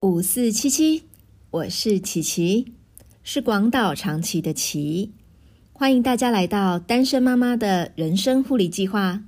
五四七七，我是琪琪，是广岛长崎的琪，欢迎大家来到单身妈妈的人生护理计划。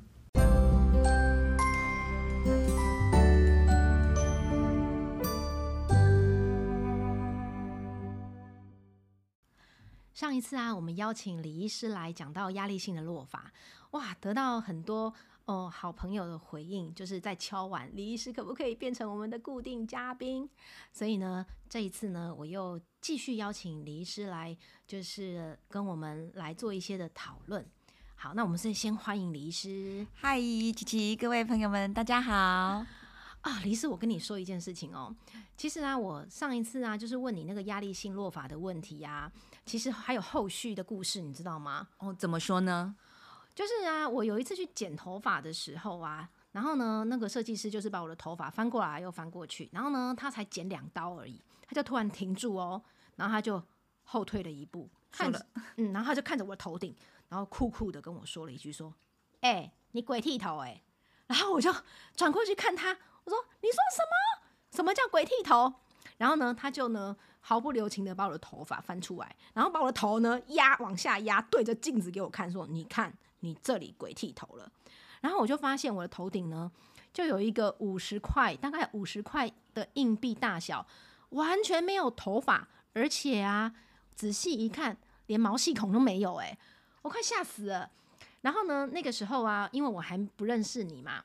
上一次啊，我们邀请李医师来讲到压力性的落法，哇，得到很多哦好朋友的回应，就是在敲碗，李医师可不可以变成我们的固定嘉宾？所以呢，这一次呢，我又继续邀请李医师来，就是跟我们来做一些的讨论。好，那我们是先欢迎李医师嗨，琪琪，各位朋友们，大家好。啊，李医师，我跟你说一件事情哦，其实啊，我上一次啊，就是问你那个压力性落法的问题啊，其实还有后续的故事，你知道吗？哦，怎么说呢？就是啊，我有一次去剪头发的时候啊，然后呢，那个设计师就是把我的头发翻过来又翻过去，然后呢，他才剪两刀而已，他就突然停住哦，然后他就后退了一步，看着，嗯，然后他就看着我的头顶，然后酷酷的跟我说了一句说：“哎、你鬼剃头哎、然后我就转过去看他，我说：“你说什么？什么叫鬼剃头？”然后呢，他就呢毫不留情的把我的头发翻出来，然后把我的头呢压往下压，对着镜子给我看，说：“你看，你这里鬼剃头了。”然后我就发现我的头顶呢，就有一个五十块，大概五十块的硬币大小，完全没有头发，而且啊，仔细一看，连毛细孔都没有、欸，我快吓死了。然后呢，那个时候啊，因为我还不认识你嘛，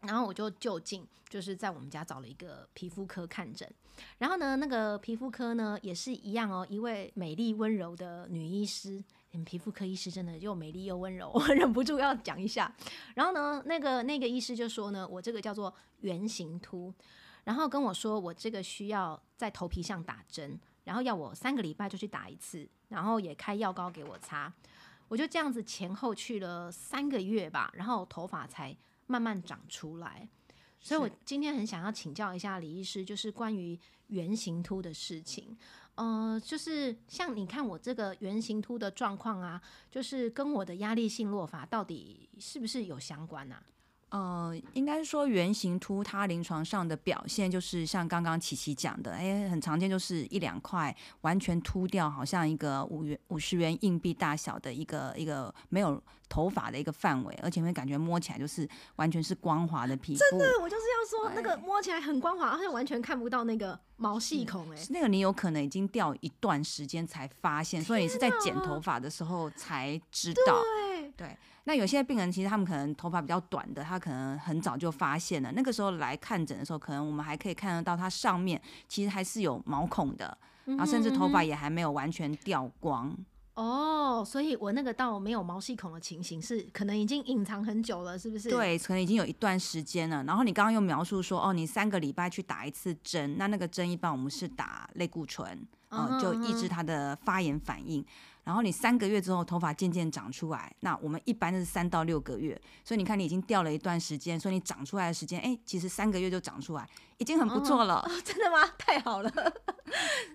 然后我就就近就是在我们家找了一个皮肤科看诊，然后呢，那个皮肤科呢也是一样哦，一位美丽温柔的女医师。你们皮肤科医师真的又美丽又温柔，我忍不住要讲一下。然后呢，那个那个医师就说呢，我这个叫做圆形秃，然后跟我说我这个需要在头皮上打针，然后要我三个礼拜就去打一次，然后也开药膏给我擦。我就这样子前后去了三个月吧，然后头发才慢慢长出来。所以我今天很想要请教一下李医师，就是关于圆形秃的事情。呃，就是像你看我这个圆形凸的状况啊，就是跟我的压力性落发到底是不是有相关啊？呃，应该说圆形秃，它临床上的表现就是像刚刚琪琪讲的，哎，很常见，就是一两块完全秃掉，好像一个五元五十元硬币大小的一个一个没有头发的一个范围，而且会感觉摸起来就是完全是光滑的皮肤。真的，我就是要说那个摸起来很光滑，而且完全看不到那个毛细孔、哎、那个你有可能已经掉一段时间才发现，所以你是在剪头发的时候才知道。对，那有些病人其实他们可能头发比较短的，他可能很早就发现了。那个时候来看诊的时候，可能我们还可以看得到它上面其实还是有毛孔的，然后甚至头发也还没有完全掉光。哦，所以我那个到没有毛细孔的情形是可能已经隐藏很久了，是不是？，对，可能已经有一段时间了。然后你刚刚又描述说，哦，你三个礼拜去打一次针，那那个针一般我们是打类固醇，嗯、嗯哼就抑制它的发炎反应。然后你三个月之后头发渐渐长出来，那我们一般是三到六个月，所以你看你已经掉了一段时间，所以你长出来的时间，哎，其实三个月就长出来，已经很不错了。哦，真的吗？太好了！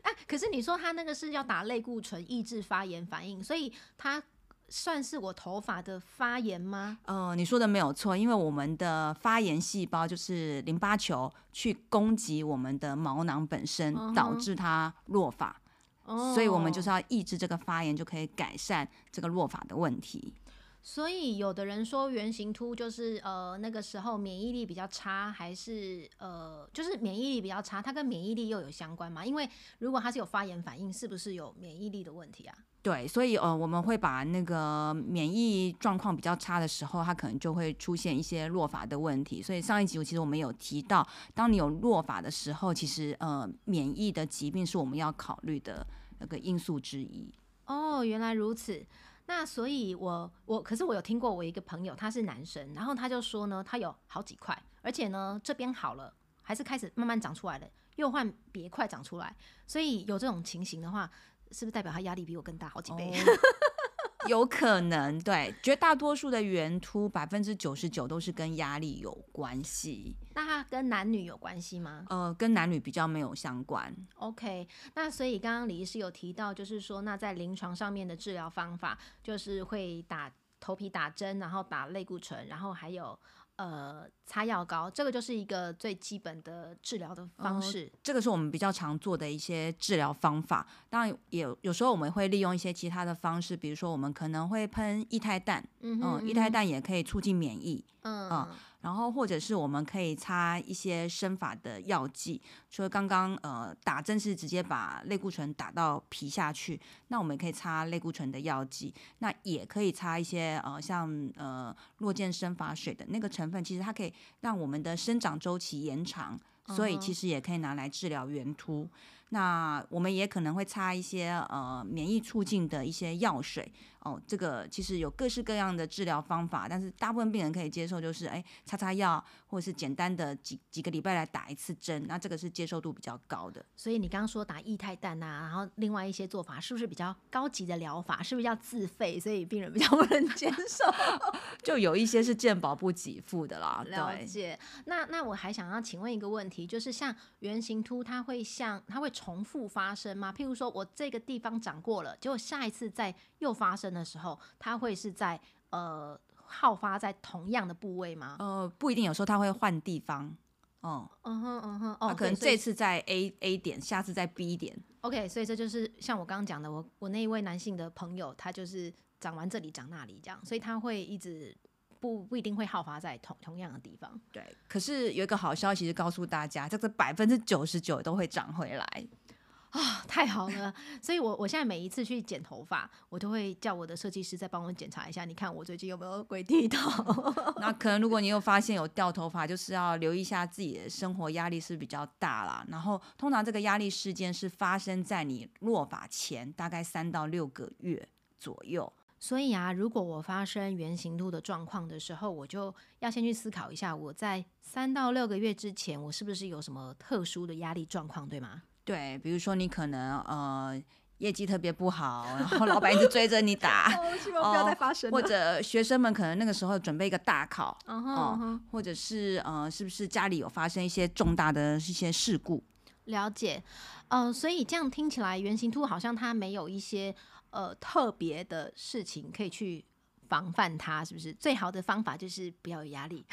哎、可是你说他那个是要打类固醇抑制发炎反应，所以它算是我头发的发炎吗？呃，你说的没有错，因为我们的发炎细胞就是淋巴球去攻击我们的毛囊本身，嗯导致它落发。哦所以我们就是要抑制这个发炎，就可以改善这个落发的问题。所以有的人说圆形秃就是呃那个时候免疫力比较差，还是呃就是免疫力比较差，它跟免疫力又有相关吗？因为如果它是有发炎反应，是不是有免疫力的问题啊？对，所以呃，我们会把那个免疫状况比较差的时候，它可能就会出现一些落发的问题。所以上一集我其实我们有提到，当你有落发的时候，其实呃，免疫的疾病是我们要考虑的那个因素之一。哦，原来如此。那所以我，我可是我有听过我一个朋友，他是男生，然后他就说呢，他有好几块，而且呢这边好了，还是开始慢慢长出来了，又换别块长出来，所以有这种情形的话，是不是代表他压力比我更大好几倍？有可能，对，绝大多数的圆秃，百分之九十九都是跟压力有关系，那它跟男女有关系吗呃，跟男女比较没有相关。？OK，那所以刚刚李医师有提到，就是说，那在临床上面的治疗方法，就是会打头皮打针，然后打类固醇，然后还有呃擦药膏，这个就是一个最基本的治疗的方式。这个是我们比较常做的一些治疗方法。当然，也有时候我们会利用一些其他的方式，比如说我们可能会喷液态氮，嗯，液态氮也可以促进免疫，嗯。然后，或者是我们可以擦一些生发的药剂，除了刚刚呃打针是直接把类固醇打到皮下去，那我们可以擦类固醇的药剂，那也可以擦一些呃像呃落健生发水的那个成分，其实它可以让我们的生长周期延长，所以其实也可以拿来治疗圆秃。那我们也可能会擦一些呃免疫促进的一些药水。哦，这个其实有各式各样的治疗方法，但是大部分病人可以接受，就是哎擦擦药，或者是简单的几几个礼拜来打一次针，那这个是接受度比较高的。所以你刚刚说打液态氮啊，然后另外一些做法是不是比较高级的疗法？是不是要自费？所以病人比较不能接受？就有一些是健保不给付的啦。了解。那那我还想要请问一个问题，就是像圆形秃，它会像它会重复发生吗？譬如说我这个地方长过了，结果下一次再又发生。的时候，它会是在呃好发在同样的部位吗？呃，不一定，有时候它会换地方。哦，嗯哼，嗯哼，哦，可能这次在 A A 点，下次在 B 点。OK，所以这就是像我刚刚讲的，我我那一位男性的朋友，他就是长完这里长那里这样，所以他会一直不不一定会好发在同同样的地方。对，可是有一个好消息是告诉大家，这个百分之九十九都会长回来。啊，太好了！所以，我我现在每一次去剪头发，我都会叫我的设计师再帮我检查一下，你看我最近有没有鬼剃头。那可能如果你有发现有掉头发，就是要留意一下自己的生活压力是比较大啦。然后，通常这个压力事件是发生在你落发前大概三到六个月左右。所以啊，如果我发生原型兔的状况的时候，我就要先去思考一下，我在三到六个月之前，我是不是有什么特殊的压力状况，对吗？对，比如说你可能呃业绩特别不好，然后老板一直追着你打，希望不要再发生。或者学生们可能那个时候准备一个大考，哦，或者是呃是不是家里有发生一些重大的一些事故？了解，呃，所以这样听起来，原型兔好像它没有一些呃特别的事情可以去防范它，是不是？最好的方法就是不要有压力。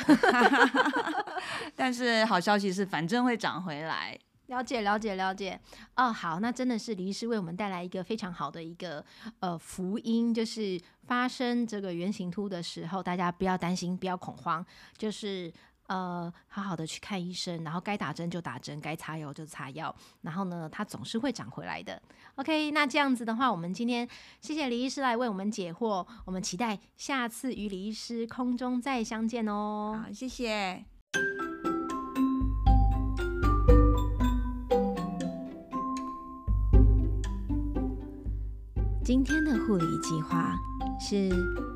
但是好消息是，反正会长回来。了解了解了解哦，好，那真的是李医师为我们带来一个非常好的一个呃福音，就是发生这个圆形突的时候，大家不要担心，不要恐慌，就是呃好好的去看医生，然后该打针就打针，该擦药就擦药，然后呢，它总是会长回来的。OK，那这样子的话，我们今天谢谢李医师来为我们解惑，我们期待下次与李医师空中再相见哦。好，谢谢。今天的护理计划是：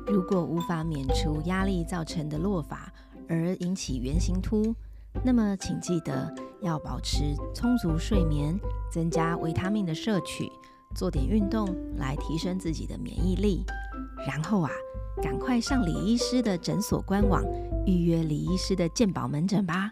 如果无法免除压力造成的落发而引起圆形秃，那么请记得要保持充足睡眠，增加维他命的摄取，做点运动来提升自己的免疫力。然后啊，赶快上李医师的诊所官网预约李医师的健保门诊吧。